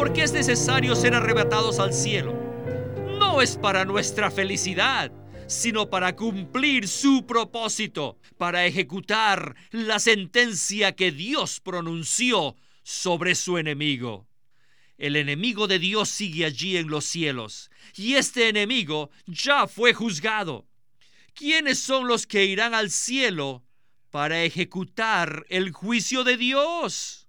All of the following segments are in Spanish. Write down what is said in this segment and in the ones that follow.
¿Por qué es necesario ser arrebatados al cielo? No es para nuestra felicidad, sino para cumplir su propósito, para ejecutar la sentencia que Dios pronunció sobre su enemigo. El enemigo de Dios sigue allí en los cielos, y este enemigo ya fue juzgado. ¿Quiénes son los que irán al cielo para ejecutar el juicio de Dios?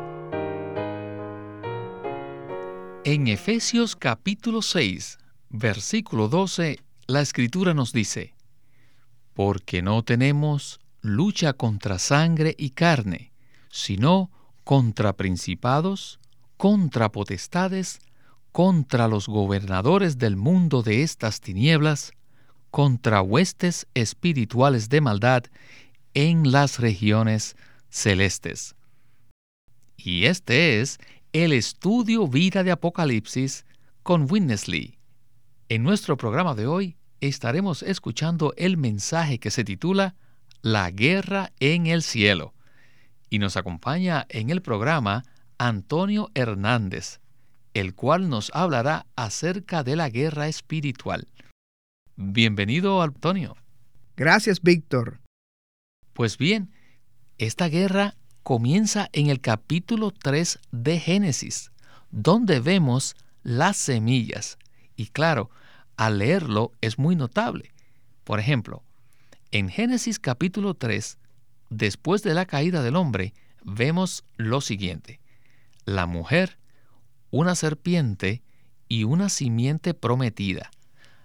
En Efesios capítulo 6, versículo 12, la escritura nos dice, Porque no tenemos lucha contra sangre y carne, sino contra principados, contra potestades, contra los gobernadores del mundo de estas tinieblas, contra huestes espirituales de maldad en las regiones celestes. Y este es el estudio Vida de Apocalipsis con Witness Lee. En nuestro programa de hoy estaremos escuchando el mensaje que se titula La guerra en el cielo. Y nos acompaña en el programa Antonio Hernández, el cual nos hablará acerca de la guerra espiritual. Bienvenido, Antonio. Gracias, Víctor. Pues bien, esta guerra comienza en el capítulo 3 de Génesis, donde vemos las semillas. Y claro, al leerlo es muy notable. Por ejemplo, en Génesis capítulo 3, después de la caída del hombre, vemos lo siguiente. La mujer, una serpiente y una simiente prometida,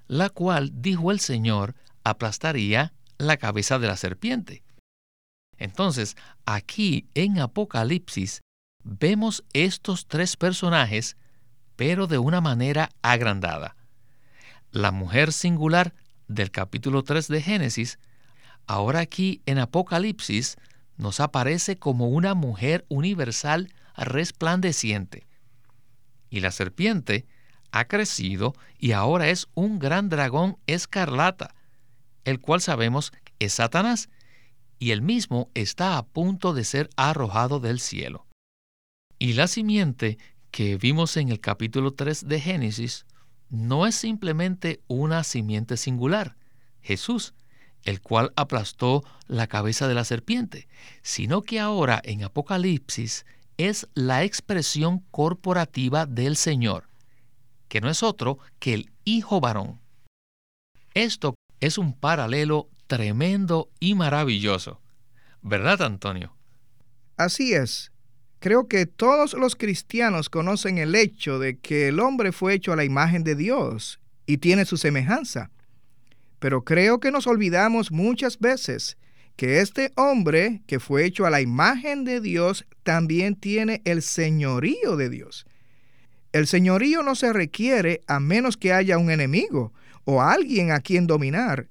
la cual, dijo el Señor, aplastaría la cabeza de la serpiente. Entonces, aquí en Apocalipsis vemos estos tres personajes, pero de una manera agrandada. La mujer singular del capítulo 3 de Génesis, ahora aquí en Apocalipsis nos aparece como una mujer universal resplandeciente. Y la serpiente ha crecido y ahora es un gran dragón escarlata, el cual sabemos es Satanás, y el mismo está a punto de ser arrojado del cielo. Y la simiente que vimos en el capítulo 3 de Génesis no es simplemente una simiente singular, Jesús, el cual aplastó la cabeza de la serpiente, sino que ahora en Apocalipsis es la expresión corporativa del Señor, que no es otro que el Hijo varón. Esto es un paralelo tremendo y maravilloso. ¿Verdad, Antonio? Así es. Creo que todos los cristianos conocen el hecho de que el hombre fue hecho a la imagen de Dios y tiene su semejanza. Pero creo que nos olvidamos muchas veces que este hombre que fue hecho a la imagen de Dios también tiene el señorío de Dios. El señorío no se requiere a menos que haya un enemigo o alguien a quien dominar.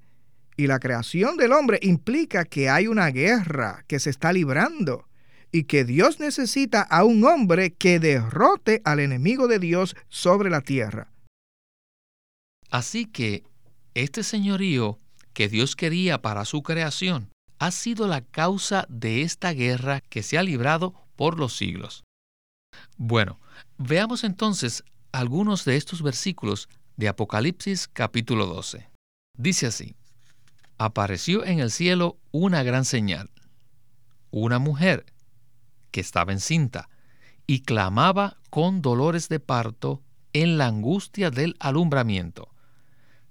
Y la creación del hombre implica que hay una guerra que se está librando y que Dios necesita a un hombre que derrote al enemigo de Dios sobre la tierra. Así que este señorío que Dios quería para su creación ha sido la causa de esta guerra que se ha librado por los siglos. Bueno, veamos entonces algunos de estos versículos de Apocalipsis capítulo 12. Dice así, apareció en el cielo una gran señal, una mujer que estaba encinta y clamaba con dolores de parto en la angustia del alumbramiento.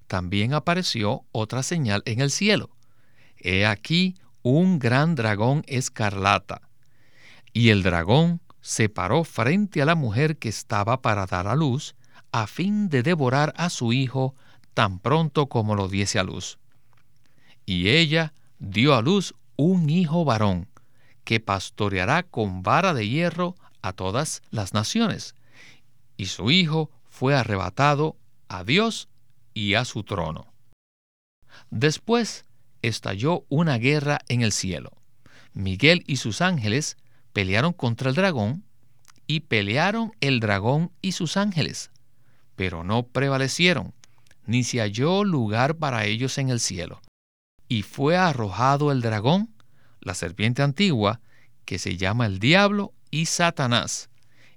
También apareció otra señal en el cielo. He aquí un gran dragón escarlata. Y el dragón se paró frente a la mujer que estaba para dar a luz, a fin de devorar a su hijo tan pronto como lo diese a luz. Y ella dio a luz un hijo varón, que pastoreará con vara de hierro a todas las naciones, y su hijo fue arrebatado a Dios y a su trono. Después estalló una guerra en el cielo. Miguel y sus ángeles pelearon contra el dragón y pelearon el dragón y sus ángeles, pero no prevalecieron, ni se halló lugar para ellos en el cielo. Y fue arrojado el dragón, la serpiente antigua, que se llama el diablo y Satanás,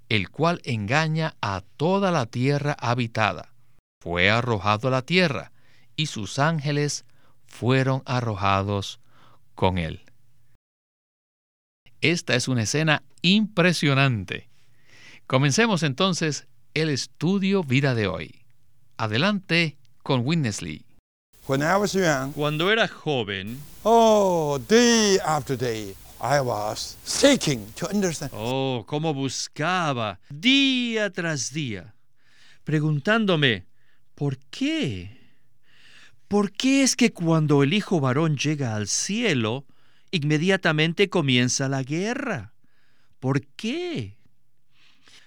el cual engaña a toda la tierra habitada. Fue arrojado a la tierra, y sus ángeles fueron arrojados con él. Esta es una escena impresionante. Comencemos entonces el estudio vida de hoy. Adelante con Winnesley. Cuando era joven, oh, day after day, I was seeking to understand. Oh, cómo buscaba día tras día, preguntándome, ¿por qué? ¿Por qué es que cuando el hijo varón llega al cielo, inmediatamente comienza la guerra? ¿Por qué?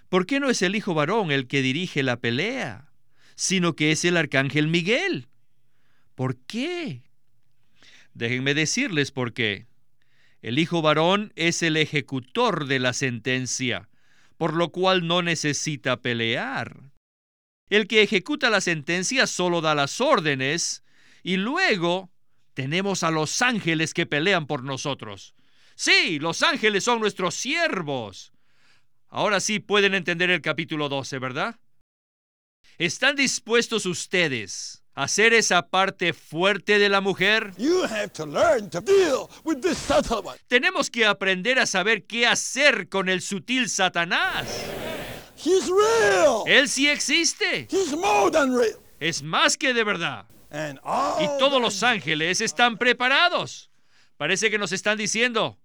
¿Por qué no es el hijo varón el que dirige la pelea, sino que es el arcángel Miguel? ¿Por qué? Déjenme decirles por qué. El hijo varón es el ejecutor de la sentencia, por lo cual no necesita pelear. El que ejecuta la sentencia solo da las órdenes y luego tenemos a los ángeles que pelean por nosotros. Sí, los ángeles son nuestros siervos. Ahora sí pueden entender el capítulo 12, ¿verdad? ¿Están dispuestos ustedes a ser esa parte fuerte de la mujer? Tenemos que aprender a saber qué hacer con el sutil Satanás. Él sí existe. Es más que de verdad. Y todos los ángeles están preparados. Parece que nos están diciendo,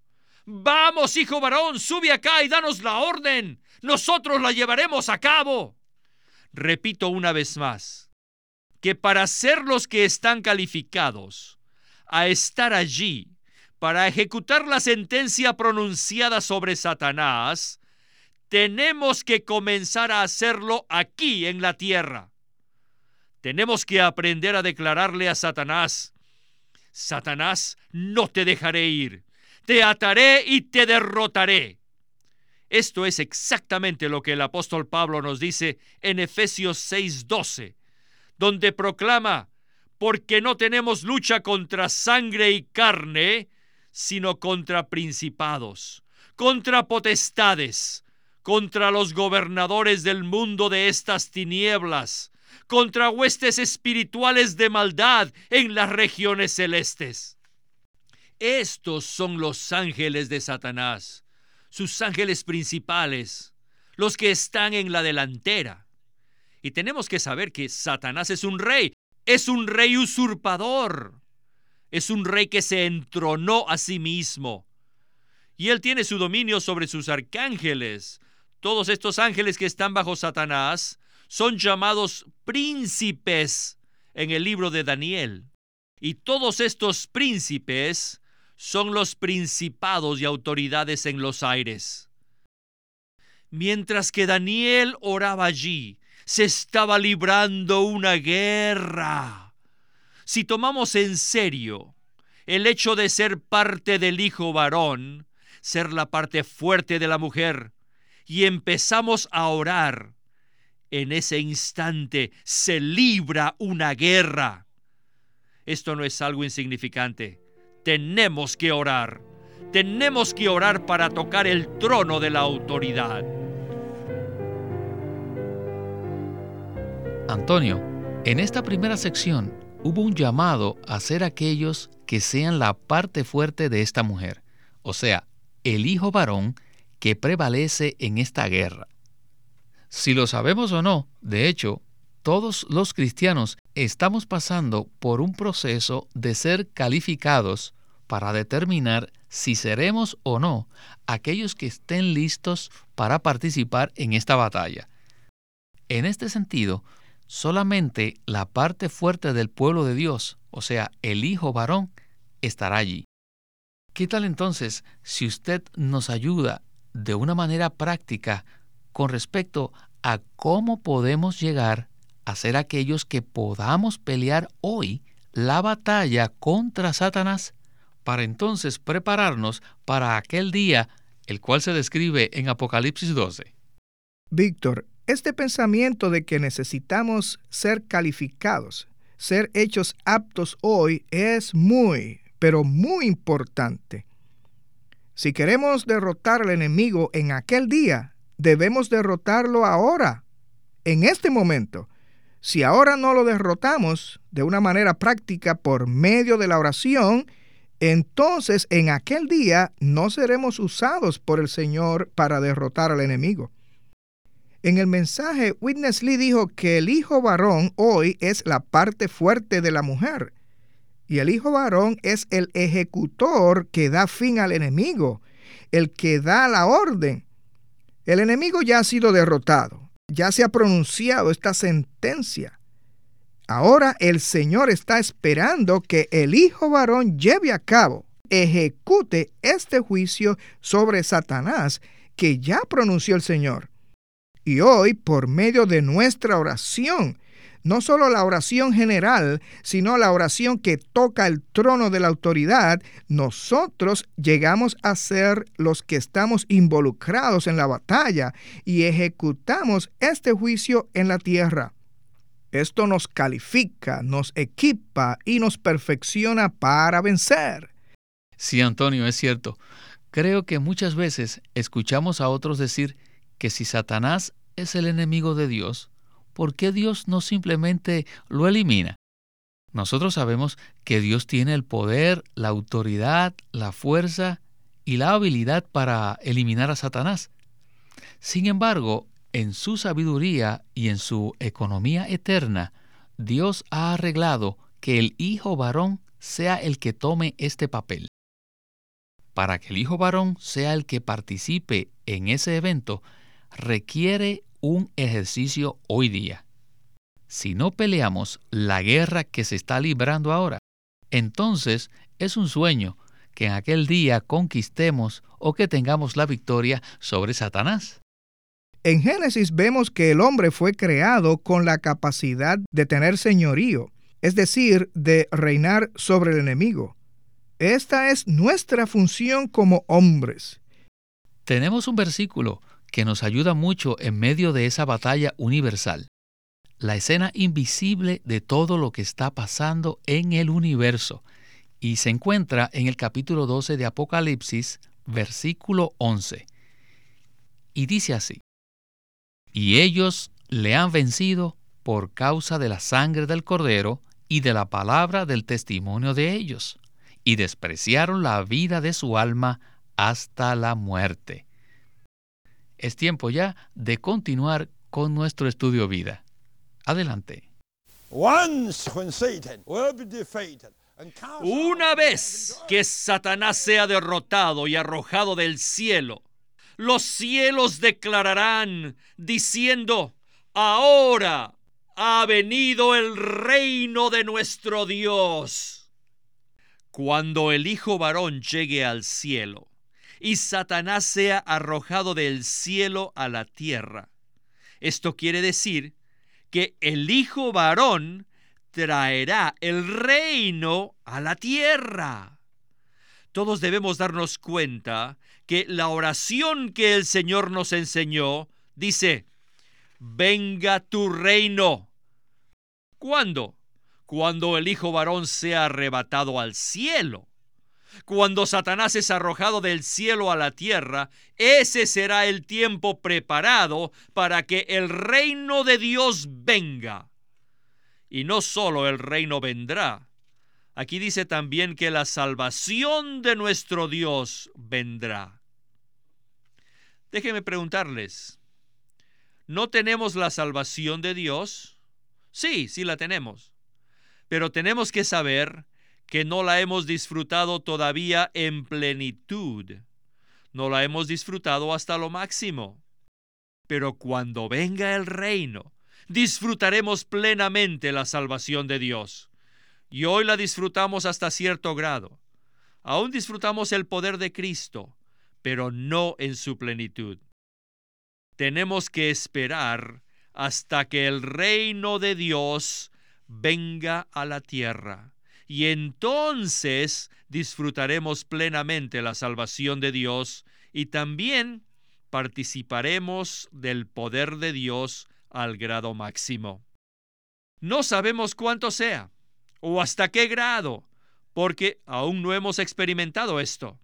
vamos, hijo varón, sube acá y danos la orden. Nosotros la llevaremos a cabo. Repito una vez más, que para ser los que están calificados a estar allí, para ejecutar la sentencia pronunciada sobre Satanás, tenemos que comenzar a hacerlo aquí en la tierra. Tenemos que aprender a declararle a Satanás, Satanás, no te dejaré ir, te ataré y te derrotaré. Esto es exactamente lo que el apóstol Pablo nos dice en Efesios 6:12, donde proclama, porque no tenemos lucha contra sangre y carne, sino contra principados, contra potestades, contra los gobernadores del mundo de estas tinieblas, contra huestes espirituales de maldad en las regiones celestes. Estos son los ángeles de Satanás, sus ángeles principales, los que están en la delantera. Y tenemos que saber que Satanás es un rey, es un rey usurpador, es un rey que se entronó a sí mismo. Y él tiene su dominio sobre sus arcángeles. Todos estos ángeles que están bajo Satanás son llamados príncipes en el libro de Daniel. Y todos estos príncipes son los principados y autoridades en los aires. Mientras que Daniel oraba allí, se estaba librando una guerra. Si tomamos en serio el hecho de ser parte del hijo varón, ser la parte fuerte de la mujer, y empezamos a orar, en ese instante se libra una guerra. Esto no es algo insignificante. Tenemos que orar. Tenemos que orar para tocar el trono de la autoridad. Antonio, en esta primera sección hubo un llamado a ser aquellos que sean la parte fuerte de esta mujer, o sea, el hijo varón que prevalece en esta guerra. Si lo sabemos o no, de hecho, todos los cristianos estamos pasando por un proceso de ser calificados para determinar si seremos o no aquellos que estén listos para participar en esta batalla. En este sentido, solamente la parte fuerte del pueblo de Dios, o sea, el Hijo varón, estará allí. ¿Qué tal entonces si usted nos ayuda de una manera práctica con respecto a cómo podemos llegar a ser aquellos que podamos pelear hoy la batalla contra Satanás para entonces prepararnos para aquel día el cual se describe en Apocalipsis 12. Víctor, este pensamiento de que necesitamos ser calificados, ser hechos aptos hoy, es muy, pero muy importante. Si queremos derrotar al enemigo en aquel día, debemos derrotarlo ahora, en este momento. Si ahora no lo derrotamos de una manera práctica por medio de la oración, entonces en aquel día no seremos usados por el Señor para derrotar al enemigo. En el mensaje, Witness Lee dijo que el hijo varón hoy es la parte fuerte de la mujer. Y el hijo varón es el ejecutor que da fin al enemigo, el que da la orden. El enemigo ya ha sido derrotado, ya se ha pronunciado esta sentencia. Ahora el Señor está esperando que el hijo varón lleve a cabo, ejecute este juicio sobre Satanás que ya pronunció el Señor. Y hoy, por medio de nuestra oración, no solo la oración general, sino la oración que toca el trono de la autoridad, nosotros llegamos a ser los que estamos involucrados en la batalla y ejecutamos este juicio en la tierra. Esto nos califica, nos equipa y nos perfecciona para vencer. Sí, Antonio, es cierto. Creo que muchas veces escuchamos a otros decir que si Satanás es el enemigo de Dios, ¿por qué Dios no simplemente lo elimina? Nosotros sabemos que Dios tiene el poder, la autoridad, la fuerza y la habilidad para eliminar a Satanás. Sin embargo, en su sabiduría y en su economía eterna, Dios ha arreglado que el hijo varón sea el que tome este papel. Para que el hijo varón sea el que participe en ese evento, requiere un ejercicio hoy día. Si no peleamos la guerra que se está librando ahora, entonces es un sueño que en aquel día conquistemos o que tengamos la victoria sobre Satanás. En Génesis vemos que el hombre fue creado con la capacidad de tener señorío, es decir, de reinar sobre el enemigo. Esta es nuestra función como hombres. Tenemos un versículo que nos ayuda mucho en medio de esa batalla universal. La escena invisible de todo lo que está pasando en el universo. Y se encuentra en el capítulo 12 de Apocalipsis, versículo 11. Y dice así, Y ellos le han vencido por causa de la sangre del cordero y de la palabra del testimonio de ellos, y despreciaron la vida de su alma hasta la muerte es tiempo ya de continuar con nuestro estudio vida. Adelante. Una vez que Satanás sea derrotado y arrojado del cielo, los cielos declararán diciendo, ahora ha venido el reino de nuestro Dios. Cuando el Hijo varón llegue al cielo, y Satanás sea arrojado del cielo a la tierra. Esto quiere decir que el Hijo varón traerá el reino a la tierra. Todos debemos darnos cuenta que la oración que el Señor nos enseñó dice, venga tu reino. ¿Cuándo? Cuando el Hijo varón sea arrebatado al cielo. Cuando Satanás es arrojado del cielo a la tierra, ese será el tiempo preparado para que el reino de Dios venga. Y no solo el reino vendrá, aquí dice también que la salvación de nuestro Dios vendrá. Déjenme preguntarles, ¿no tenemos la salvación de Dios? Sí, sí la tenemos. Pero tenemos que saber que no la hemos disfrutado todavía en plenitud. No la hemos disfrutado hasta lo máximo. Pero cuando venga el reino, disfrutaremos plenamente la salvación de Dios. Y hoy la disfrutamos hasta cierto grado. Aún disfrutamos el poder de Cristo, pero no en su plenitud. tenemos que esperar hasta que el reino de Dios venga a la tierra. Y entonces disfrutaremos plenamente la salvación de Dios y también participaremos del poder de Dios al grado máximo. No sabemos cuánto sea o hasta qué grado, porque aún no hemos experimentado esto.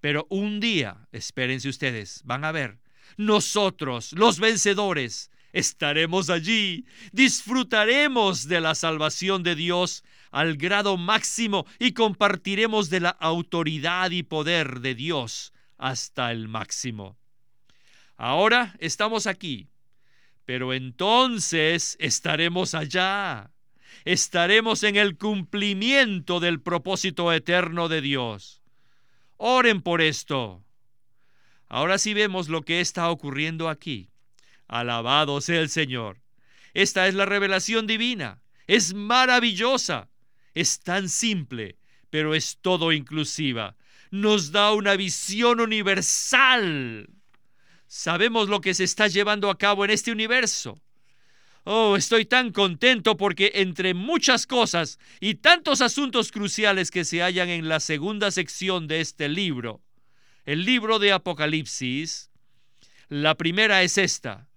Pero un día, espérense ustedes, van a ver, nosotros, los vencedores, estaremos allí, disfrutaremos de la salvación de Dios al grado máximo y compartiremos de la autoridad y poder de Dios hasta el máximo. Ahora estamos aquí, pero entonces estaremos allá. Estaremos en el cumplimiento del propósito eterno de Dios. Oren por esto. Ahora sí vemos lo que está ocurriendo aquí. Alabado sea el Señor. Esta es la revelación divina. Es maravillosa. Es tan simple, pero es todo inclusiva. Nos da una visión universal. Sabemos lo que se está llevando a cabo en este universo. Oh, estoy tan contento porque entre muchas cosas y tantos asuntos cruciales que se hallan en la segunda sección de este libro, el libro de Apocalipsis, la primera es esta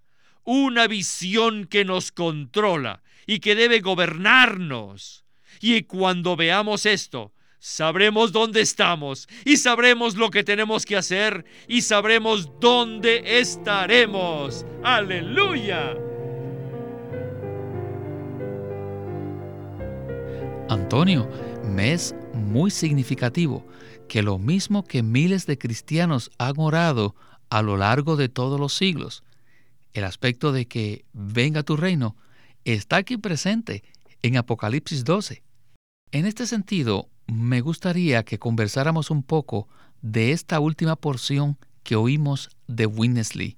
una visión que nos controla y que debe gobernarnos. Y cuando veamos esto, sabremos dónde estamos y sabremos lo que tenemos que hacer y sabremos dónde estaremos. Aleluya. Antonio, me es muy significativo que lo mismo que miles de cristianos han orado a lo largo de todos los siglos, el aspecto de que venga tu reino está aquí presente en Apocalipsis 12. En este sentido, me gustaría que conversáramos un poco de esta última porción que oímos de Winnesley.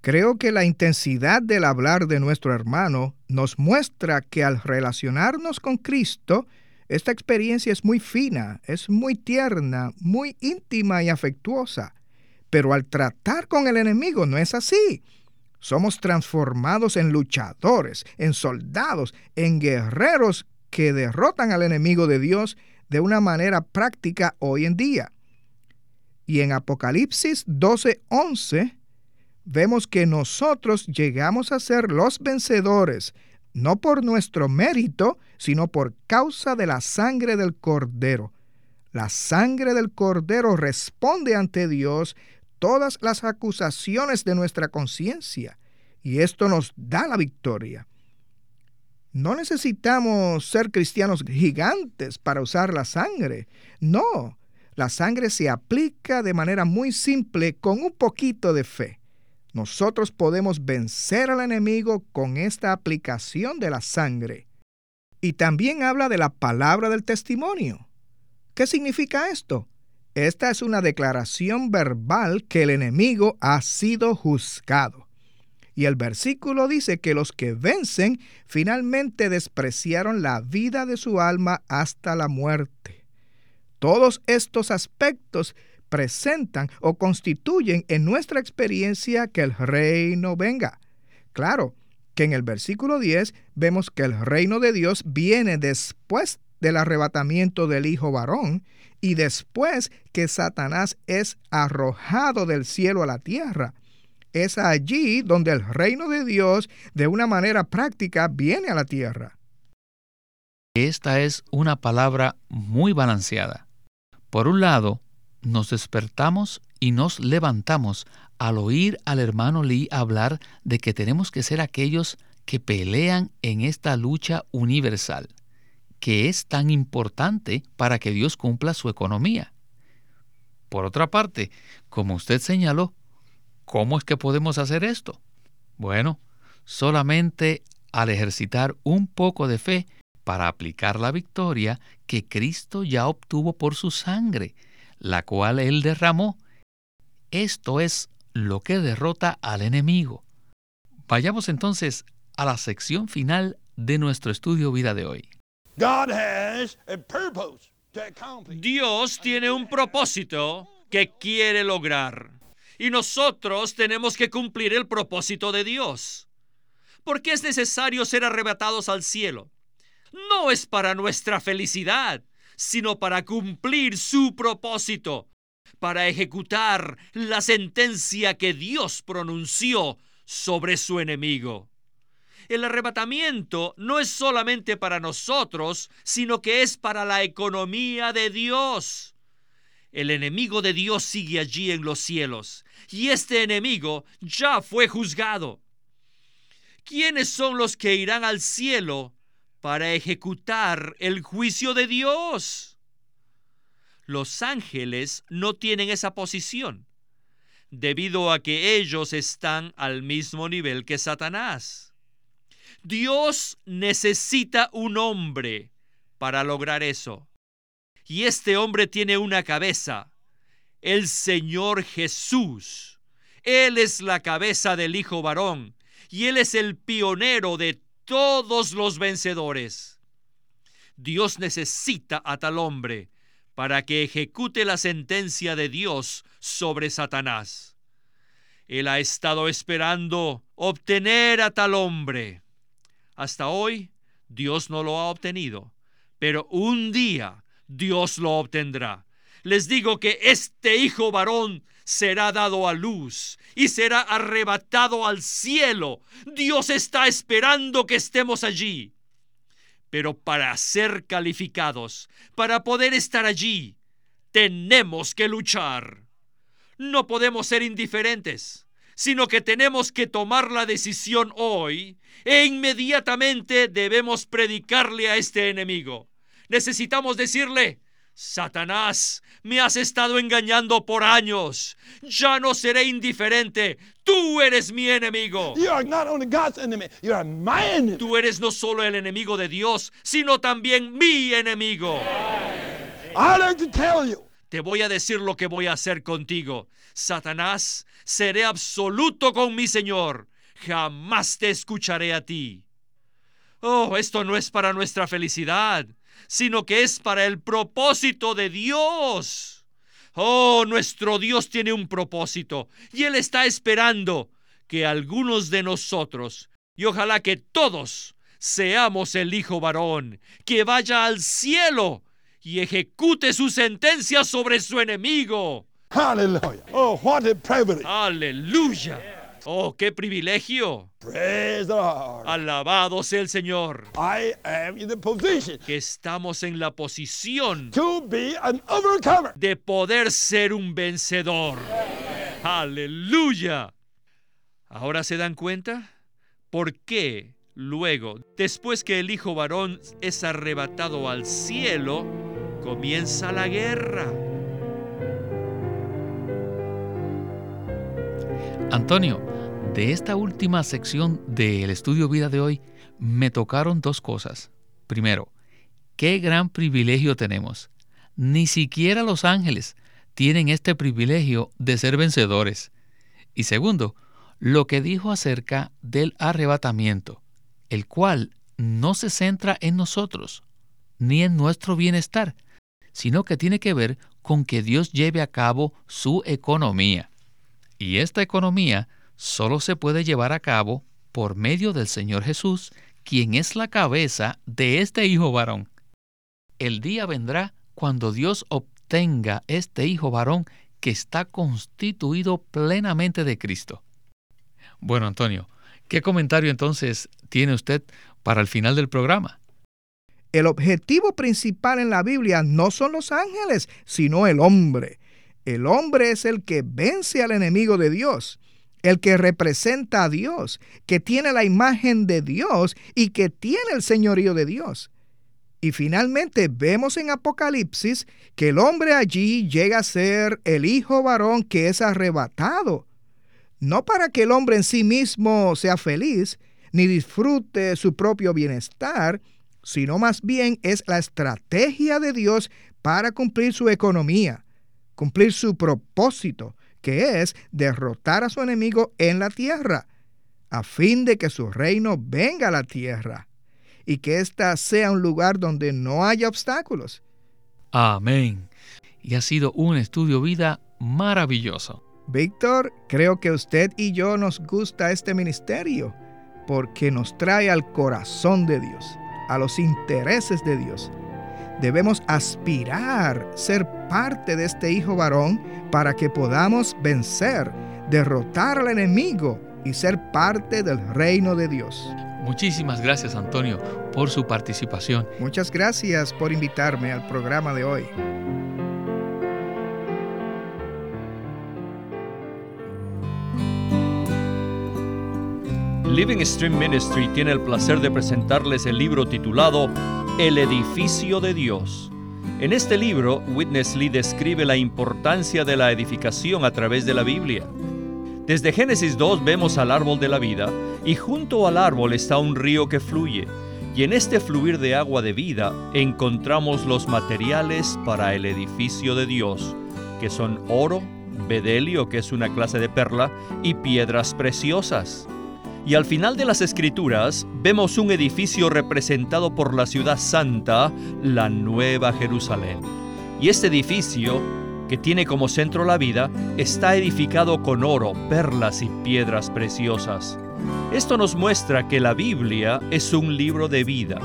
Creo que la intensidad del hablar de nuestro hermano nos muestra que al relacionarnos con Cristo, esta experiencia es muy fina, es muy tierna, muy íntima y afectuosa. Pero al tratar con el enemigo no es así. Somos transformados en luchadores, en soldados, en guerreros que derrotan al enemigo de Dios de una manera práctica hoy en día. Y en Apocalipsis 12:11 vemos que nosotros llegamos a ser los vencedores, no por nuestro mérito, sino por causa de la sangre del Cordero. La sangre del Cordero responde ante Dios todas las acusaciones de nuestra conciencia y esto nos da la victoria. No necesitamos ser cristianos gigantes para usar la sangre. No, la sangre se aplica de manera muy simple con un poquito de fe. Nosotros podemos vencer al enemigo con esta aplicación de la sangre. Y también habla de la palabra del testimonio. ¿Qué significa esto? Esta es una declaración verbal que el enemigo ha sido juzgado. Y el versículo dice que los que vencen finalmente despreciaron la vida de su alma hasta la muerte. Todos estos aspectos presentan o constituyen en nuestra experiencia que el reino venga. Claro que en el versículo 10 vemos que el reino de Dios viene después del arrebatamiento del Hijo varón y después que Satanás es arrojado del cielo a la tierra. Es allí donde el reino de Dios de una manera práctica viene a la tierra. Esta es una palabra muy balanceada. Por un lado, nos despertamos y nos levantamos al oír al hermano Lee hablar de que tenemos que ser aquellos que pelean en esta lucha universal que es tan importante para que Dios cumpla su economía. Por otra parte, como usted señaló, ¿cómo es que podemos hacer esto? Bueno, solamente al ejercitar un poco de fe para aplicar la victoria que Cristo ya obtuvo por su sangre, la cual Él derramó. Esto es lo que derrota al enemigo. Vayamos entonces a la sección final de nuestro estudio vida de hoy. Dios tiene un propósito que quiere lograr. Y nosotros tenemos que cumplir el propósito de Dios. ¿Por qué es necesario ser arrebatados al cielo? No es para nuestra felicidad, sino para cumplir su propósito, para ejecutar la sentencia que Dios pronunció sobre su enemigo. El arrebatamiento no es solamente para nosotros, sino que es para la economía de Dios. El enemigo de Dios sigue allí en los cielos, y este enemigo ya fue juzgado. ¿Quiénes son los que irán al cielo para ejecutar el juicio de Dios? Los ángeles no tienen esa posición, debido a que ellos están al mismo nivel que Satanás. Dios necesita un hombre para lograr eso. Y este hombre tiene una cabeza, el Señor Jesús. Él es la cabeza del Hijo varón y Él es el pionero de todos los vencedores. Dios necesita a tal hombre para que ejecute la sentencia de Dios sobre Satanás. Él ha estado esperando obtener a tal hombre. Hasta hoy Dios no lo ha obtenido, pero un día Dios lo obtendrá. Les digo que este hijo varón será dado a luz y será arrebatado al cielo. Dios está esperando que estemos allí. Pero para ser calificados, para poder estar allí, tenemos que luchar. No podemos ser indiferentes, sino que tenemos que tomar la decisión hoy e inmediatamente debemos predicarle a este enemigo. Necesitamos decirle, Satanás, me has estado engañando por años. Ya no seré indiferente. Tú eres mi enemigo. You are not only God's enemy, you are my enemy. Tú eres no solo el enemigo de Dios, sino también mi enemigo. I like to tell you, Te voy a decir lo que voy a hacer contigo. Satanás, seré absoluto con mi Señor. Jamás te escucharé a ti. Oh, esto no es para nuestra felicidad, sino que es para el propósito de Dios. Oh, nuestro Dios tiene un propósito y Él está esperando que algunos de nosotros, y ojalá que todos, seamos el Hijo varón, que vaya al cielo y ejecute su sentencia sobre su enemigo. hallelujah. Oh, what a privilege. Aleluya. Oh, qué privilegio. Praise the Lord. Alabado sea el Señor. I am in the position Que estamos en la posición to be an overcomer. de poder ser un vencedor. Aleluya. ¿Ahora se dan cuenta? ¿Por qué luego, después que el hijo varón es arrebatado al cielo, comienza la guerra? Antonio, de esta última sección del estudio vida de hoy, me tocaron dos cosas. Primero, qué gran privilegio tenemos. Ni siquiera los ángeles tienen este privilegio de ser vencedores. Y segundo, lo que dijo acerca del arrebatamiento, el cual no se centra en nosotros, ni en nuestro bienestar, sino que tiene que ver con que Dios lleve a cabo su economía. Y esta economía solo se puede llevar a cabo por medio del Señor Jesús, quien es la cabeza de este hijo varón. El día vendrá cuando Dios obtenga este hijo varón que está constituido plenamente de Cristo. Bueno, Antonio, ¿qué comentario entonces tiene usted para el final del programa? El objetivo principal en la Biblia no son los ángeles, sino el hombre. El hombre es el que vence al enemigo de Dios, el que representa a Dios, que tiene la imagen de Dios y que tiene el señorío de Dios. Y finalmente vemos en Apocalipsis que el hombre allí llega a ser el hijo varón que es arrebatado. No para que el hombre en sí mismo sea feliz, ni disfrute su propio bienestar, sino más bien es la estrategia de Dios para cumplir su economía, cumplir su propósito, que es derrotar a su enemigo en la tierra, a fin de que su reino venga a la tierra y que ésta sea un lugar donde no haya obstáculos. Amén. Y ha sido un estudio vida maravilloso. Víctor, creo que usted y yo nos gusta este ministerio porque nos trae al corazón de Dios, a los intereses de Dios. Debemos aspirar ser parte de este hijo varón para que podamos vencer, derrotar al enemigo y ser parte del reino de Dios. Muchísimas gracias Antonio por su participación. Muchas gracias por invitarme al programa de hoy. Living Stream Ministry tiene el placer de presentarles el libro titulado El edificio de Dios. En este libro, Witness Lee describe la importancia de la edificación a través de la Biblia. Desde Génesis 2 vemos al árbol de la vida y junto al árbol está un río que fluye. Y en este fluir de agua de vida encontramos los materiales para el edificio de Dios, que son oro, bedelio, que es una clase de perla, y piedras preciosas. Y al final de las escrituras vemos un edificio representado por la ciudad santa, la Nueva Jerusalén. Y este edificio, que tiene como centro la vida, está edificado con oro, perlas y piedras preciosas. Esto nos muestra que la Biblia es un libro de vida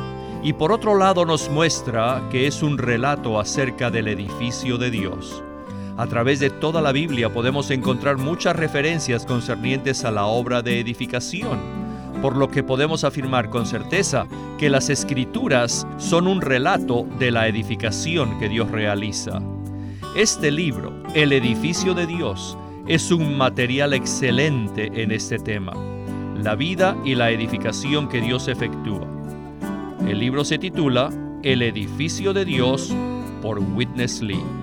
y por otro lado nos muestra que es un relato acerca del edificio de Dios. A través de toda la Biblia podemos encontrar muchas referencias concernientes a la obra de edificación, por lo que podemos afirmar con certeza que las escrituras son un relato de la edificación que Dios realiza. Este libro, El edificio de Dios, es un material excelente en este tema, la vida y la edificación que Dios efectúa. El libro se titula El edificio de Dios por Witness Lee.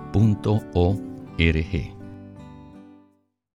punto o r g